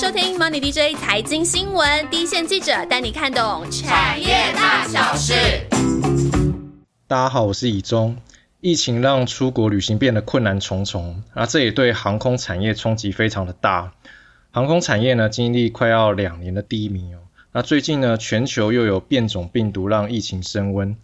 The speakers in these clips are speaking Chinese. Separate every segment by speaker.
Speaker 1: 收听 Money DJ 财经新闻，第一线记者带你看懂产业大小事。
Speaker 2: 大家好，我是以中。疫情让出国旅行变得困难重重，那这也对航空产业冲击非常的大。航空产业呢，经历快要两年的低迷哦。那最近呢，全球又有变种病毒让疫情升温，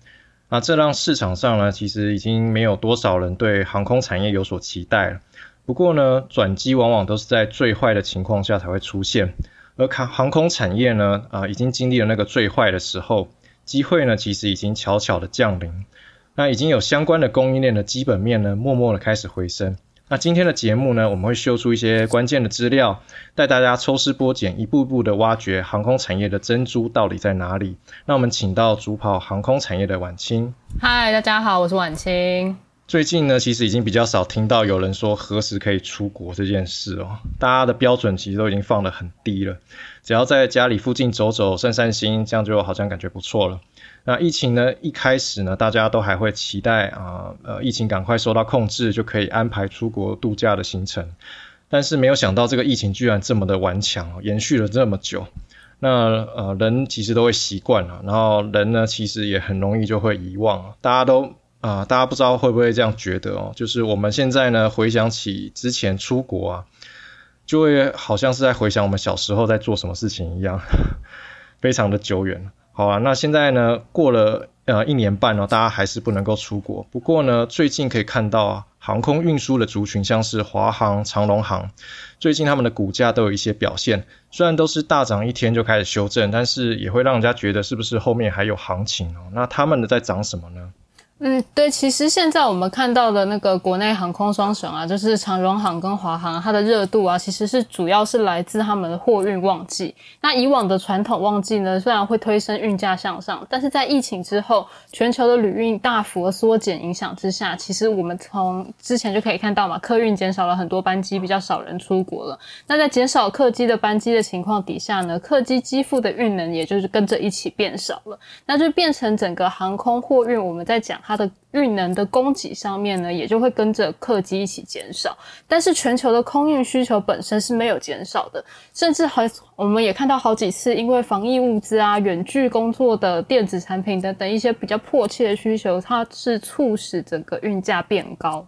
Speaker 2: 那这让市场上呢，其实已经没有多少人对航空产业有所期待了。不过呢，转机往往都是在最坏的情况下才会出现，而航航空产业呢，啊，已经经历了那个最坏的时候，机会呢，其实已经悄悄的降临。那已经有相关的供应链的基本面呢，默默的开始回升。那今天的节目呢，我们会秀出一些关键的资料，带大家抽丝剥茧，一步步的挖掘航空产业的珍珠到底在哪里。那我们请到主跑航空产业的婉清。
Speaker 3: 嗨，大家好，我是婉清。
Speaker 2: 最近呢，其实已经比较少听到有人说何时可以出国这件事哦。大家的标准其实都已经放得很低了，只要在家里附近走走、散散心，这样就好像感觉不错了。那疫情呢，一开始呢，大家都还会期待啊，呃，疫情赶快受到控制，就可以安排出国度假的行程。但是没有想到，这个疫情居然这么的顽强，延续了这么久。那呃，人其实都会习惯了，然后人呢，其实也很容易就会遗忘。大家都。啊，大家不知道会不会这样觉得哦？就是我们现在呢，回想起之前出国啊，就会好像是在回想我们小时候在做什么事情一样，非常的久远。好啊，那现在呢，过了呃一年半了，大家还是不能够出国。不过呢，最近可以看到啊，航空运输的族群，像是华航、长龙航，最近他们的股价都有一些表现。虽然都是大涨一天就开始修正，但是也会让人家觉得是不是后面还有行情哦？那他们的在涨什么呢？
Speaker 3: 嗯，对，其实现在我们看到的那个国内航空双雄啊，就是长荣航跟华航，它的热度啊，其实是主要是来自他们的货运旺季。那以往的传统旺季呢，虽然会推升运价向上，但是在疫情之后，全球的旅运大幅缩减影响之下，其实我们从之前就可以看到嘛，客运减少了很多班机，比较少人出国了。那在减少客机的班机的情况底下呢，客机机腹的运能也就是跟着一起变少了，那就变成整个航空货运我们在讲它。它的运能的供给上面呢，也就会跟着客机一起减少。但是全球的空运需求本身是没有减少的，甚至还我们也看到好几次，因为防疫物资啊、远距工作的电子产品等等一些比较迫切的需求，它是促使整个运价变高。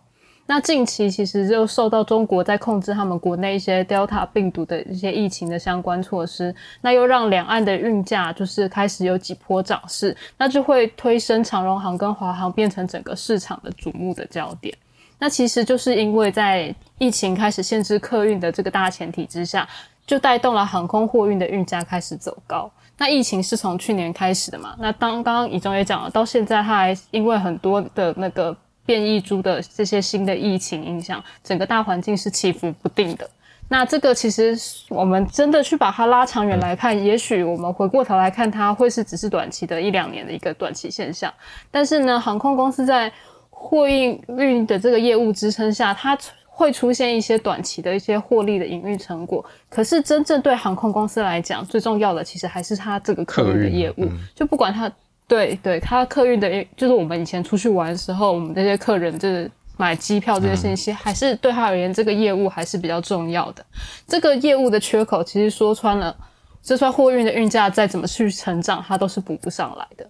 Speaker 3: 那近期其实就受到中国在控制他们国内一些 Delta 病毒的一些疫情的相关措施，那又让两岸的运价就是开始有几波涨势，那就会推升长荣航跟华航变成整个市场的瞩目的焦点。那其实就是因为在疫情开始限制客运的这个大前提之下，就带动了航空货运的运价开始走高。那疫情是从去年开始的嘛？那当刚刚以中也讲了，到现在它还因为很多的那个。变异株的这些新的疫情影响，整个大环境是起伏不定的。那这个其实我们真的去把它拉长远来看，也许我们回过头来看，它会是只是短期的一两年的一个短期现象。但是呢，航空公司在货运运的这个业务支撑下，它会出现一些短期的一些获利的营运成果。可是真正对航空公司来讲，最重要的其实还是它这个客运的业务，就不管它。对对，他客运的，就是我们以前出去玩的时候，我们这些客人就是买机票这些信息，还是对他而言，这个业务还是比较重要的。这个业务的缺口，其实说穿了，就算货运的运价再怎么去成长，它都是补不上来的。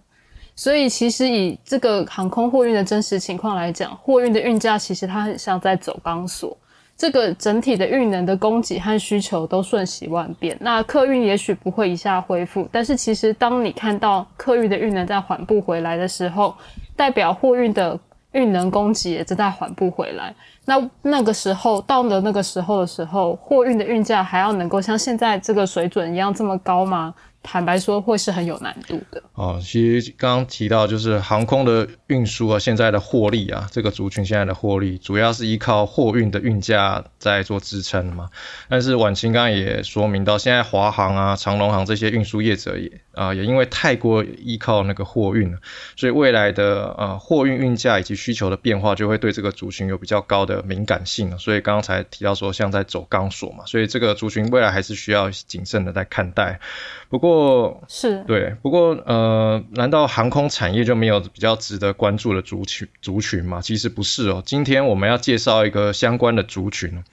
Speaker 3: 所以，其实以这个航空货运的真实情况来讲，货运的运价其实它很像在走钢索。这个整体的运能的供给和需求都瞬息万变，那客运也许不会一下恢复，但是其实当你看到客运的运能在缓步回来的时候，代表货运的运能供给也正在缓步回来。那那个时候到了那个时候的时候，货运的运价还要能够像现在这个水准一样这么高吗？坦白说，会是很有难度的。
Speaker 2: 哦，其实刚刚提到就是航空的运输啊，现在的获利啊，这个族群现在的获利，主要是依靠货运的运价在做支撑嘛。但是晚清刚刚也说明到，现在华航啊、长龙航这些运输业者也啊，也因为太过依靠那个货运，所以未来的呃货运运价以及需求的变化，就会对这个族群有比较高的敏感性。所以刚刚才提到说，像在走钢索嘛，所以这个族群未来还是需要谨慎的在看待。不过。过
Speaker 3: 是
Speaker 2: 对，不过呃，难道航空产业就没有比较值得关注的族群族群吗？其实不是哦。今天我们要介绍一个相关的族群，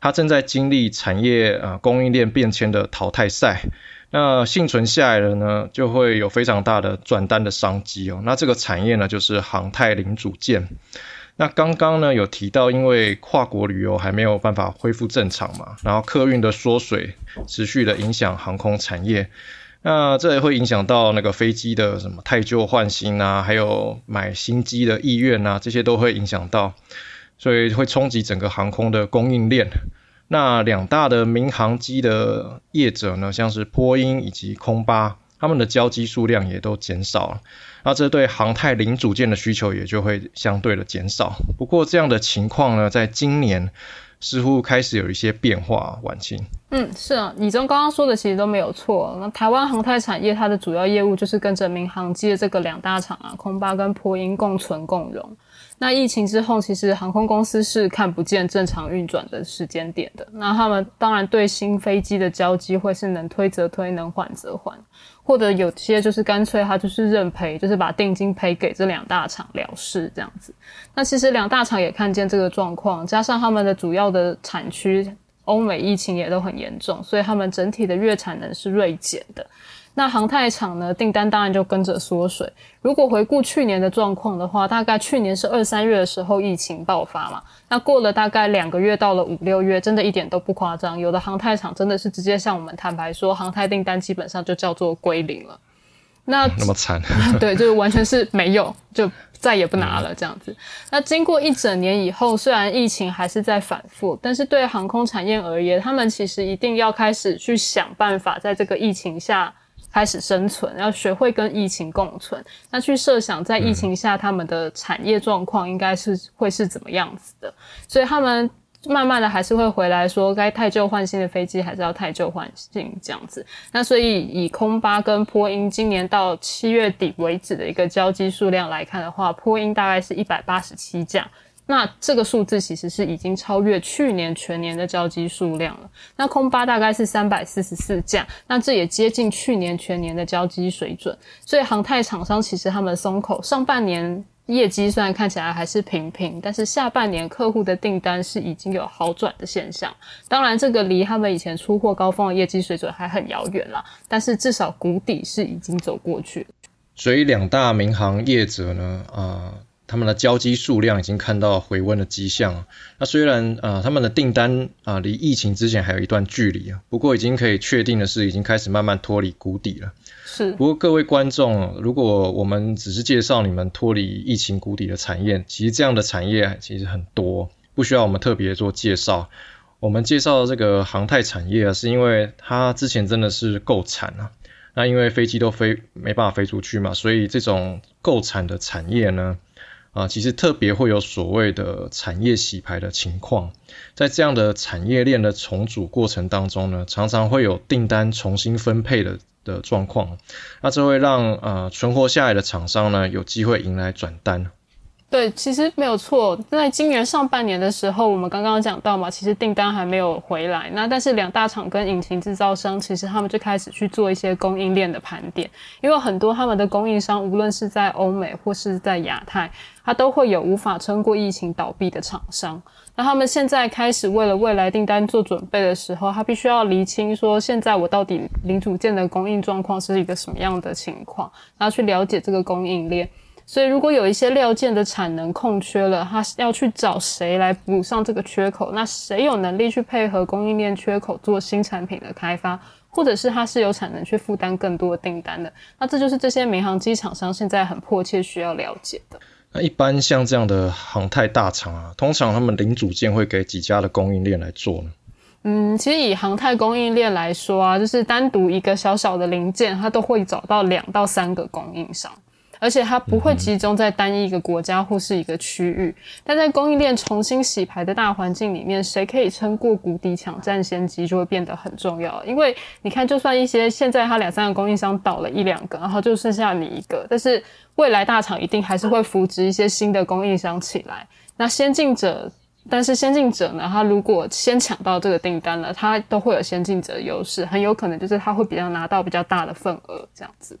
Speaker 2: 它正在经历产业呃供应链变迁的淘汰赛。那幸存下来了呢，就会有非常大的转单的商机哦。那这个产业呢，就是航太零组件。那刚刚呢有提到，因为跨国旅游还没有办法恢复正常嘛，然后客运的缩水持续的影响航空产业，那这也会影响到那个飞机的什么太旧换新啊，还有买新机的意愿啊，这些都会影响到，所以会冲击整个航空的供应链。那两大的民航机的业者呢，像是波音以及空巴，他们的交机数量也都减少了。那这对航太零组件的需求也就会相对的减少。不过这样的情况呢，在今年似乎开始有一些变化。晚清，
Speaker 3: 嗯，是啊，李忠刚刚说的其实都没有错。那台湾航太产业它的主要业务就是跟着民航机的这个两大厂啊，空巴跟波音共存共荣。那疫情之后，其实航空公司是看不见正常运转的时间点的。那他们当然对新飞机的交机会是能推则推，能缓则缓，或者有些就是干脆他就是认赔，就是把定金赔给这两大厂了事这样子。那其实两大厂也看见这个状况，加上他们的主要的产区欧美疫情也都很严重，所以他们整体的月产能是锐减的。那航太厂呢，订单当然就跟着缩水。如果回顾去年的状况的话，大概去年是二三月的时候疫情爆发嘛，那过了大概两个月，到了五六月，真的一点都不夸张。有的航太厂真的是直接向我们坦白说，航太订单基本上就叫做归零了。
Speaker 2: 那那么惨？
Speaker 3: 对，就是完全是没有，就再也不拿了这样子。那经过一整年以后，虽然疫情还是在反复，但是对航空产业而言，他们其实一定要开始去想办法，在这个疫情下。开始生存，要学会跟疫情共存。那去设想在疫情下他们的产业状况应该是会是怎么样子的，所以他们慢慢的还是会回来说，该太旧换新的飞机还是要太旧换新这样子。那所以以空巴跟波音今年到七月底为止的一个交机数量来看的话，波音大概是一百八十七架。那这个数字其实是已经超越去年全年的交机数量了。那空巴大概是三百四十四架，那这也接近去年全年的交机水准。所以航太厂商其实他们松口，上半年业绩虽然看起来还是平平，但是下半年客户的订单是已经有好转的现象。当然，这个离他们以前出货高峰的业绩水准还很遥远啦，但是至少谷底是已经走过去。
Speaker 2: 所以两大民航业者呢，啊。他们的交机数量已经看到回温的迹象。那虽然啊，他们的订单啊离疫情之前还有一段距离啊，不过已经可以确定的是，已经开始慢慢脱离谷底了。
Speaker 3: 是。
Speaker 2: 不过各位观众，如果我们只是介绍你们脱离疫情谷底的产业，其实这样的产业其实很多，不需要我们特别做介绍。我们介绍的这个航太产业啊，是因为它之前真的是够惨啊。那因为飞机都飞没办法飞出去嘛，所以这种够惨的产业呢。啊，其实特别会有所谓的产业洗牌的情况，在这样的产业链的重组过程当中呢，常常会有订单重新分配的的状况，那这会让呃存活下来的厂商呢有机会迎来转单。
Speaker 3: 对，其实没有错。在今年上半年的时候，我们刚刚讲到嘛，其实订单还没有回来。那但是两大厂跟引擎制造商，其实他们就开始去做一些供应链的盘点，因为很多他们的供应商，无论是在欧美或是在亚太，它都会有无法撑过疫情倒闭的厂商。那他们现在开始为了未来订单做准备的时候，他必须要厘清说，现在我到底零组件的供应状况是一个什么样的情况，然后去了解这个供应链。所以，如果有一些料件的产能空缺了，他要去找谁来补上这个缺口？那谁有能力去配合供应链缺口做新产品的开发，或者是他是有产能去负担更多的订单的？那这就是这些民航机厂商现在很迫切需要了解的。
Speaker 2: 那一般像这样的航太大厂啊，通常他们零组件会给几家的供应链来做呢？
Speaker 3: 嗯，其实以航太供应链来说啊，就是单独一个小小的零件，它都会找到两到三个供应商。而且它不会集中在单一一个国家或是一个区域，但在供应链重新洗牌的大环境里面，谁可以撑过谷底、抢占先机，就会变得很重要。因为你看，就算一些现在它两三个供应商倒了一两个，然后就剩下你一个，但是未来大厂一定还是会扶植一些新的供应商起来。那先进者但是先进者呢，他如果先抢到这个订单了，他都会有先进者优势，很有可能就是他会比较拿到比较大的份额这样子。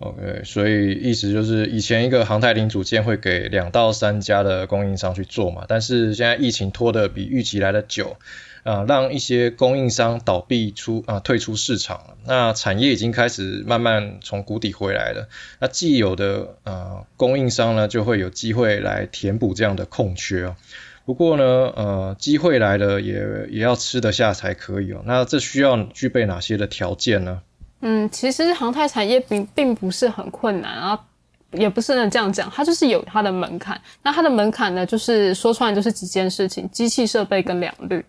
Speaker 2: OK，所以意思就是以前一个航太零组件会给两到三家的供应商去做嘛，但是现在疫情拖得比预期来的久，啊，让一些供应商倒闭出啊退出市场，那产业已经开始慢慢从谷底回来了，那既有的啊供应商呢就会有机会来填补这样的空缺哦。不过呢，呃，机会来了也也要吃得下才可以哦。那这需要具备哪些的条件呢？
Speaker 3: 嗯，其实航太产业并并不是很困难啊，也不是能这样讲，它就是有它的门槛。那它的门槛呢，就是说出来就是几件事情：机器设备跟良率。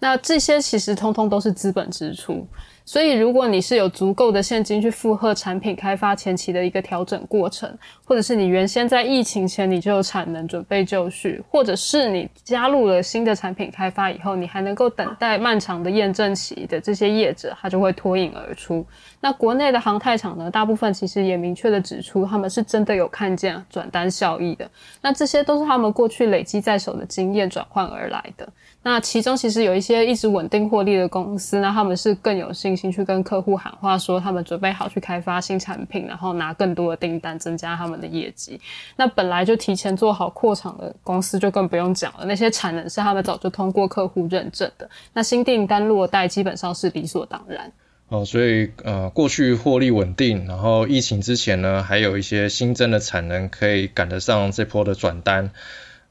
Speaker 3: 那这些其实通通都是资本支出。所以，如果你是有足够的现金去负荷产品开发前期的一个调整过程，或者是你原先在疫情前你就有产能准备就绪，或者是你加入了新的产品开发以后，你还能够等待漫长的验证期的这些业者，他就会脱颖而出。那国内的航太厂呢，大部分其实也明确的指出，他们是真的有看见转单效益的。那这些都是他们过去累积在手的经验转换而来的。那其中其实有一些一直稳定获利的公司，那他们是更有信心去跟客户喊话，说他们准备好去开发新产品，然后拿更多的订单，增加他们的业绩。那本来就提前做好扩厂的公司就更不用讲了，那些产能是他们早就通过客户认证的，那新订单落袋基本上是理所当然。
Speaker 2: 哦，所以呃，过去获利稳定，然后疫情之前呢，还有一些新增的产能可以赶得上这波的转单。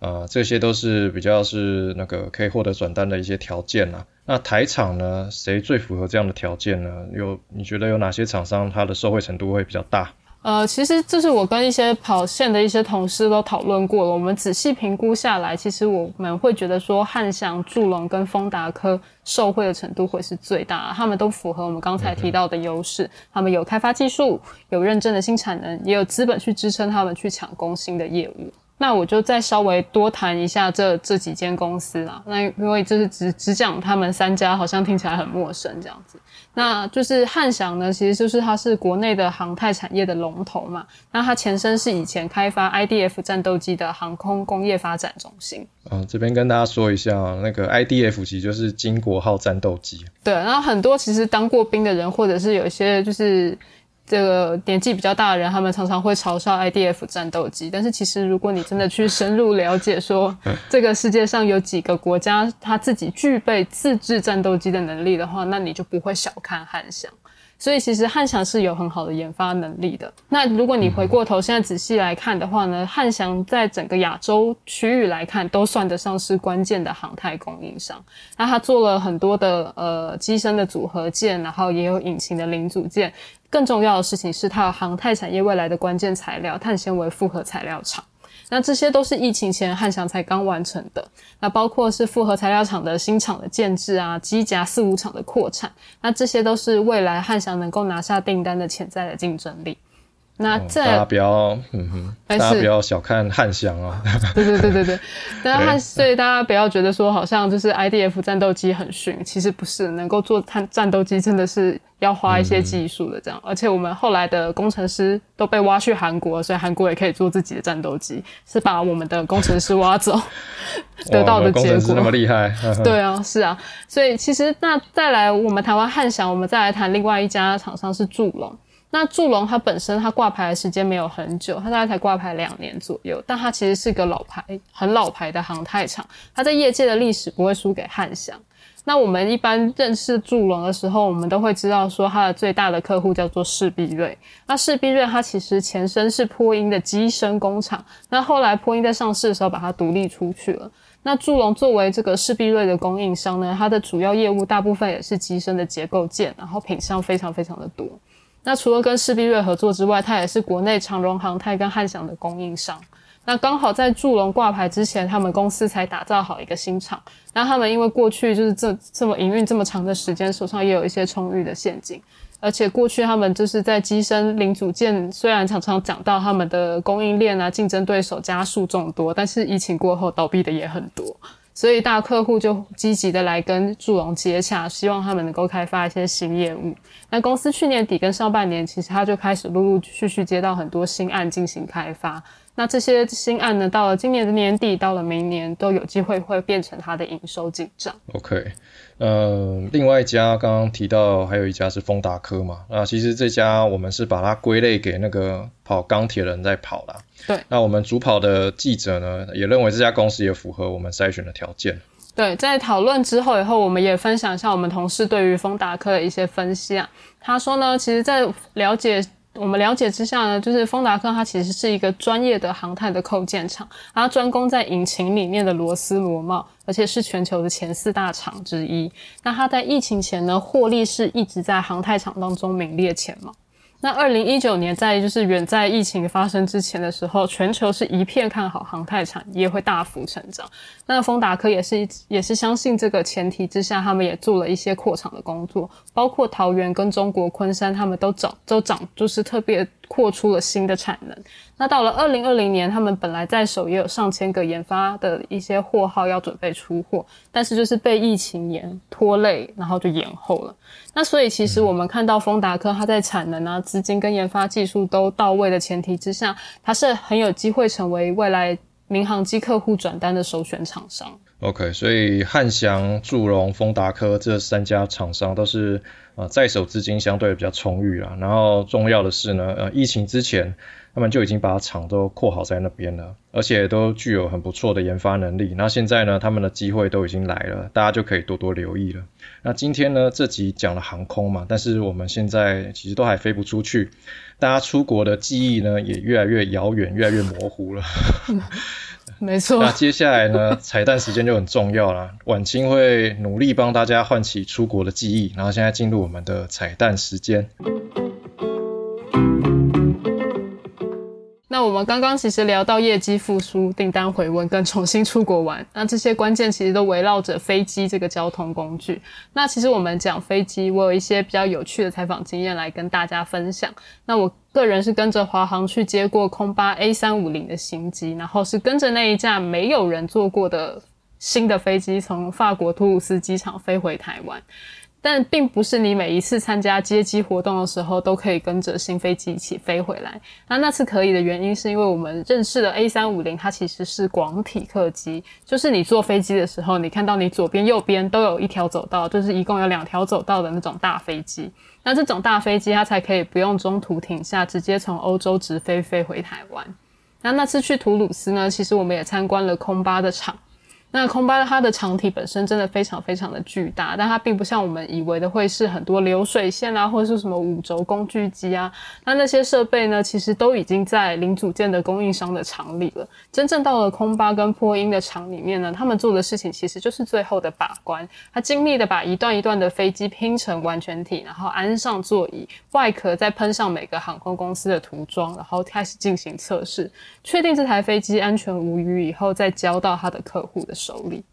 Speaker 2: 啊，这些都是比较是那个可以获得转单的一些条件啦。那台厂呢，谁最符合这样的条件呢？有你觉得有哪些厂商它的受惠程度会比较大？
Speaker 3: 呃，其实这是我跟一些跑线的一些同事都讨论过了。我们仔细评估下来，其实我们会觉得说汉翔、祝龙跟丰达科受惠的程度会是最大，他们都符合我们刚才提到的优势。他们有开发技术，有认证的新产能，也有资本去支撑他们去抢攻新的业务。那我就再稍微多谈一下这这几间公司啦。那因为就是只只讲他们三家，好像听起来很陌生这样子。那就是汉翔呢，其实就是它是国内的航太产业的龙头嘛。那它前身是以前开发 IDF 战斗机的航空工业发展中心。
Speaker 2: 嗯，这边跟大家说一下，那个 IDF 其实就是金国号战斗机。
Speaker 3: 对，然后很多其实当过兵的人，或者是有一些就是。这个年纪比较大的人，他们常常会嘲笑 IDF 战斗机，但是其实如果你真的去深入了解，说这个世界上有几个国家他自己具备自制战斗机的能力的话，那你就不会小看汉翔。所以其实汉翔是有很好的研发能力的。那如果你回过头现在仔细来看的话呢，汉翔在整个亚洲区域来看，都算得上是关键的航太供应商。那他做了很多的呃机身的组合件，然后也有引擎的零组件。更重要的事情是，它有航太产业未来的关键材料——碳纤维复合材料厂。那这些都是疫情前汉翔才刚完成的。那包括是复合材料厂的新厂的建制啊，机甲四五厂的扩产。那这些都是未来汉翔能够拿下订单的潜在的竞争力。那
Speaker 2: 大家不要，嗯哼，大家不要小看汉翔啊。
Speaker 3: 对对对对对，大家所以大家不要觉得说好像就是 IDF 战斗机很逊，其实不是，能够做战战斗机真的是要花一些技术的这样。而且我们后来的工程师都被挖去韩国，所以韩国也可以做自己的战斗机，是把我们的工程师挖走 得到的结果。
Speaker 2: 那么厉害？
Speaker 3: 对啊，是啊。所以其实那再来我们台湾汉翔，我们再来谈另外一家厂商是祝龙。那祝龙它本身它挂牌的时间没有很久，它大概才挂牌两年左右，但它其实是个老牌、很老牌的航太厂，它在业界的历史不会输给汉翔。那我们一般认识祝龙的时候，我们都会知道说它的最大的客户叫做士必瑞。那士必瑞它其实前身是波音的机身工厂，那后来波音在上市的时候把它独立出去了。那祝龙作为这个士必瑞的供应商呢，它的主要业务大部分也是机身的结构件，然后品相非常非常的多。那除了跟世必瑞合作之外，它也是国内长荣航太跟汉翔的供应商。那刚好在祝龙挂牌之前，他们公司才打造好一个新厂。那他们因为过去就是这这么营运这么长的时间，手上也有一些充裕的现金，而且过去他们就是在机身零组件，虽然常常讲到他们的供应链啊竞争对手加数众多，但是疫情过后倒闭的也很多。所以大客户就积极的来跟祝融接洽，希望他们能够开发一些新业务。那公司去年底跟上半年，其实他就开始陆陆续续接到很多新案进行开发。那这些新案呢，到了今年的年底，到了明年都有机会会变成它的营收进账。
Speaker 2: OK，呃，另外一家刚刚提到还有一家是丰达科嘛，那其实这家我们是把它归类给那个跑钢铁人在跑啦。
Speaker 3: 对，
Speaker 2: 那我们主跑的记者呢，也认为这家公司也符合我们筛选的条件。
Speaker 3: 对，在讨论之后以后，我们也分享一下我们同事对于丰达科的一些分析啊。他说呢，其实，在了解。我们了解之下呢，就是丰达克它其实是一个专业的航太的扣件厂，它专攻在引擎里面的螺丝螺帽，而且是全球的前四大厂之一。那它在疫情前呢，获利是一直在航太厂当中名列前茅。那二零一九年在就是远在疫情发生之前的时候，全球是一片看好航太产业会大幅成长。那丰达科也是一也是相信这个前提之下，他们也做了一些扩厂的工作，包括桃园跟中国昆山，他们都涨都涨，就是特别。扩出了新的产能。那到了二零二零年，他们本来在手也有上千个研发的一些货号要准备出货，但是就是被疫情延拖累，然后就延后了。那所以其实我们看到丰达科，它在产能啊、资金跟研发技术都到位的前提之下，它是很有机会成为未来民航机客户转单的首选厂商。
Speaker 2: OK，所以汉翔、祝融、丰达科这三家厂商都是。啊，在手资金相对比较充裕啦，然后重要的是呢，呃，疫情之前他们就已经把厂都扩好在那边了，而且都具有很不错的研发能力。那现在呢，他们的机会都已经来了，大家就可以多多留意了。那今天呢，这集讲了航空嘛，但是我们现在其实都还飞不出去，大家出国的记忆呢也越来越遥远，越来越模糊了。
Speaker 3: 没错，
Speaker 2: 那接下来呢？彩蛋时间就很重要了。晚清会努力帮大家唤起出国的记忆，然后现在进入我们的彩蛋时间。
Speaker 3: 那我们刚刚其实聊到业绩复苏、订单回温跟重新出国玩，那这些关键其实都围绕着飞机这个交通工具。那其实我们讲飞机，我有一些比较有趣的采访经验来跟大家分享。那我个人是跟着华航去接过空巴 A 三五零的新机，然后是跟着那一架没有人坐过的新的飞机从法国图鲁斯机场飞回台湾。但并不是你每一次参加接机活动的时候都可以跟着新飞机一起飞回来。那那次可以的原因是因为我们认识的 A 三五零，它其实是广体客机，就是你坐飞机的时候，你看到你左边、右边都有一条走道，就是一共有两条走道的那种大飞机。那这种大飞机它才可以不用中途停下，直接从欧洲直飞飞回台湾。那那次去图鲁斯呢，其实我们也参观了空巴的厂。那空巴它的长体本身真的非常非常的巨大，但它并不像我们以为的会是很多流水线啊，或者是什么五轴工具机啊。那那些设备呢，其实都已经在零组件的供应商的厂里了。真正到了空巴跟波音的厂里面呢，他们做的事情其实就是最后的把关。他精密的把一段一段的飞机拼成完全体，然后安上座椅，外壳再喷上每个航空公司的涂装，然后开始进行测试，确定这台飞机安全无虞以后，再交到他的客户的。手里，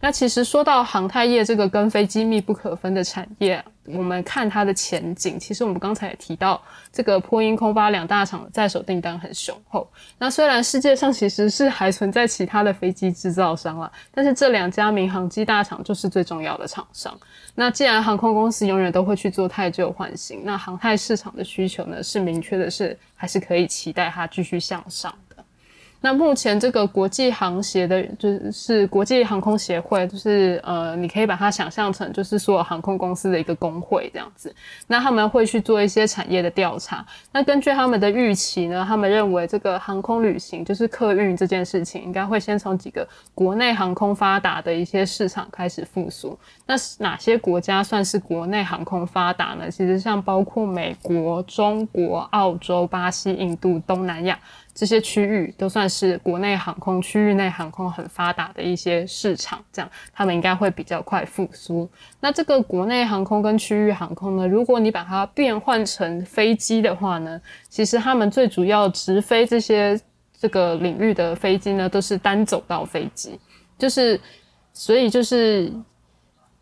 Speaker 3: 那其实说到航太业这个跟飞机密不可分的产业，我们看它的前景，其实我们刚才也提到，这个波音、空巴两大厂在手订单很雄厚。那虽然世界上其实是还存在其他的飞机制造商了，但是这两家民航机大厂就是最重要的厂商。那既然航空公司永远都会去做太旧换新，那航太市场的需求呢是明确的，是还是可以期待它继续向上。那目前这个国际航协的，就是国际航空协会，就是呃，你可以把它想象成就是所有航空公司的一个工会这样子。那他们会去做一些产业的调查。那根据他们的预期呢，他们认为这个航空旅行就是客运这件事情，应该会先从几个国内航空发达的一些市场开始复苏。那哪些国家算是国内航空发达呢？其实像包括美国、中国、澳洲、巴西、印度、东南亚。这些区域都算是国内航空区域内航空很发达的一些市场，这样他们应该会比较快复苏。那这个国内航空跟区域航空呢？如果你把它变换成飞机的话呢，其实他们最主要直飞这些这个领域的飞机呢，都是单走道飞机。就是所以就是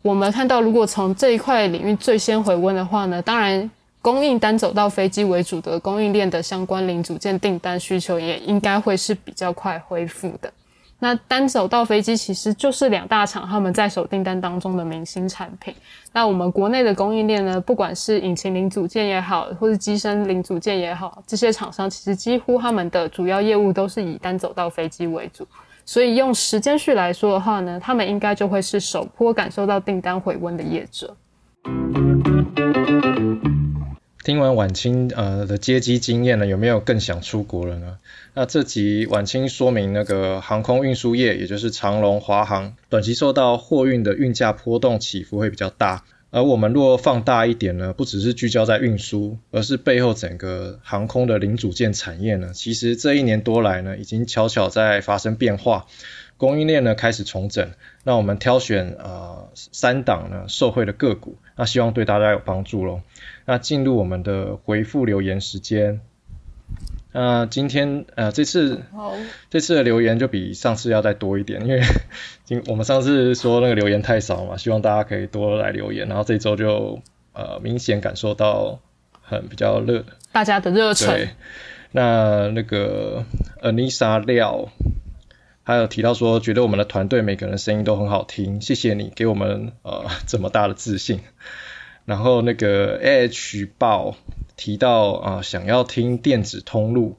Speaker 3: 我们看到，如果从这一块领域最先回温的话呢，当然。供应单走到飞机为主的供应链的相关零组件订单需求也应该会是比较快恢复的。那单走道飞机其实就是两大厂他们在手订单当中的明星产品。那我们国内的供应链呢，不管是引擎零组件也好，或是机身零组件也好，这些厂商其实几乎他们的主要业务都是以单走道飞机为主。所以用时间序来说的话呢，他们应该就会是首波感受到订单回温的业者。
Speaker 2: 听完晚清呃的接机经验呢，有没有更想出国了呢？那这集晚清说明那个航空运输业，也就是长龙、华航，短期受到货运的运价波动起伏会比较大。而我们若放大一点呢，不只是聚焦在运输，而是背后整个航空的零组件产业呢，其实这一年多来呢，已经悄悄在发生变化，供应链呢开始重整。那我们挑选呃三档呢受惠的个股，那希望对大家有帮助喽。那进入我们的回复留言时间。那今天呃这次这次的留言就比上次要再多一点，因为 今我们上次说那个留言太少嘛，希望大家可以多来留言，然后这周就呃明显感受到很比较热，
Speaker 3: 大家的热忱。
Speaker 2: 对，那那个 Anisa 廖还有提到说，觉得我们的团队每个人声音都很好听，谢谢你给我们呃 这么大的自信。然后那个 H 报提到啊，想要听电子通路，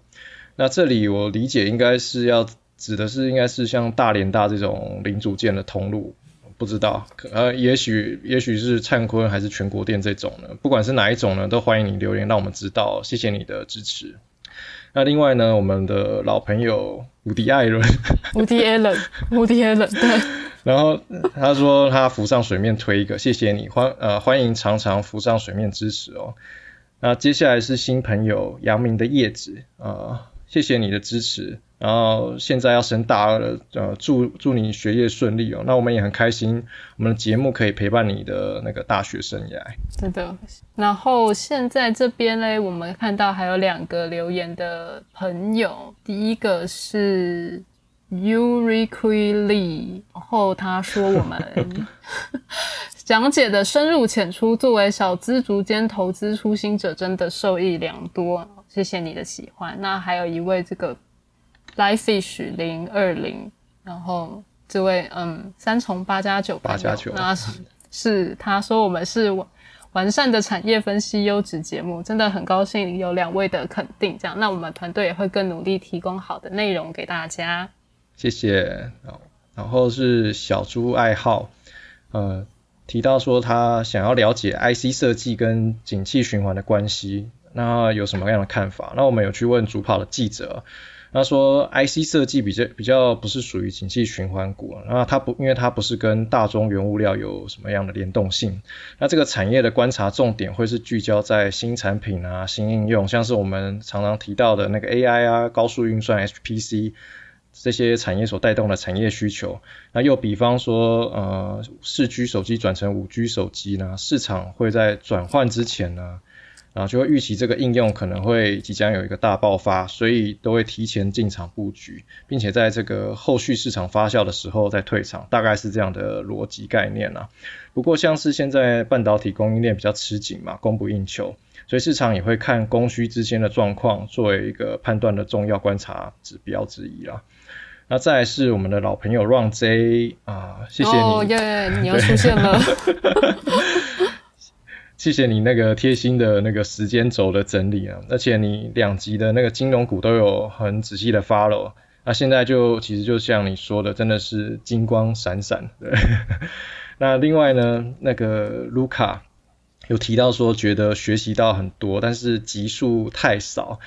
Speaker 2: 那这里我理解应该是要指的是应该是像大连大这种零组件的通路，不知道，呃，也许也许是灿坤还是全国店这种呢，不管是哪一种呢，都欢迎你留言让我们知道，谢谢你的支持。那另外呢，我们的老朋友无敌艾伦，
Speaker 3: 无敌艾伦，无敌艾伦，对。
Speaker 2: 然后他说他浮上水面推一个，谢谢你欢呃欢迎常常浮上水面支持哦。那接下来是新朋友杨明的叶子啊，谢谢你的支持。然后现在要升大二了，呃祝祝你学业顺利哦。那我们也很开心，我们的节目可以陪伴你的那个大学生涯。
Speaker 3: 是的。然后现在这边呢，我们看到还有两个留言的朋友，第一个是。Yuriqui Lee，然后他说我们 讲解的深入浅出，作为小资族间投资初心者，真的受益良多。谢谢你的喜欢。那还有一位这个 Lifefish 零二零，然后这位嗯三重八加九
Speaker 2: 八加九，
Speaker 3: 那是他说我们是完善的产业分析优质节目，真的很高兴有两位的肯定。这样，那我们团队也会更努力提供好的内容给大家。
Speaker 2: 谢谢，然后是小猪爱好，呃，提到说他想要了解 IC 设计跟景气循环的关系，那有什么样的看法？那我们有去问主跑的记者，他说 IC 设计比较比较不是属于景气循环股，那它不因为它不是跟大宗原物料有什么样的联动性，那这个产业的观察重点会是聚焦在新产品啊、新应用，像是我们常常提到的那个 AI 啊、高速运算 HPC。这些产业所带动的产业需求，那又比方说，呃，四 G 手机转成五 G 手机呢，市场会在转换之前呢，啊，就会预期这个应用可能会即将有一个大爆发，所以都会提前进场布局，并且在这个后续市场发酵的时候再退场，大概是这样的逻辑概念啊。不过像是现在半导体供应链比较吃紧嘛，供不应求，所以市场也会看供需之间的状况作为一个判断的重要观察指标之一啦。那再是我们的老朋友 Run J 啊，谢谢你，
Speaker 3: 哦耶，你要出现了，
Speaker 2: 谢谢你那个贴心的那个时间轴的整理啊，而且你两集的那个金融股都有很仔细的 follow，那现在就其实就像你说的，真的是金光闪闪。对，那另外呢，那个卢卡有提到说觉得学习到很多，但是集数太少。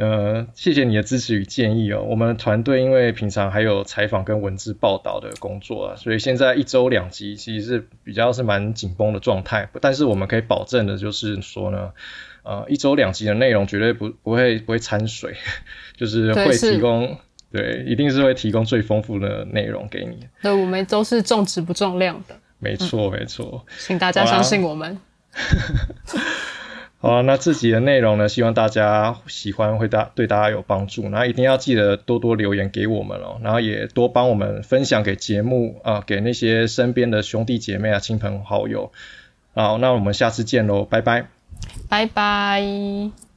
Speaker 2: 呃，谢谢你的支持与建议哦。我们团队因为平常还有采访跟文字报道的工作啊，所以现在一周两集其实是比较是蛮紧绷的状态。但是我们可以保证的就是说呢，呃，一周两集的内容绝对不不会不会掺水，就是会提供对，一定是会提供最丰富的内容给你。
Speaker 3: 对，我们都是重质不重量的。
Speaker 2: 没错，没错。
Speaker 3: 请大家相信我们。
Speaker 2: 好，那自己的内容呢，希望大家喜欢，会大对大家有帮助。那一定要记得多多留言给我们哦，然后也多帮我们分享给节目啊，给那些身边的兄弟姐妹啊、亲朋好友。好，那我们下次见喽，拜拜，
Speaker 3: 拜拜。